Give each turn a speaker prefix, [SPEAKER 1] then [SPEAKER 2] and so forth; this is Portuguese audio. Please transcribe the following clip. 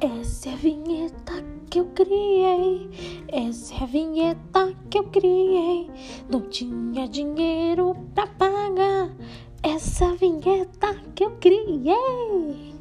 [SPEAKER 1] Essa é a vinheta que eu criei. Essa é a vinheta que eu criei. Não tinha dinheiro pra pagar. Essa é vinheta que eu criei.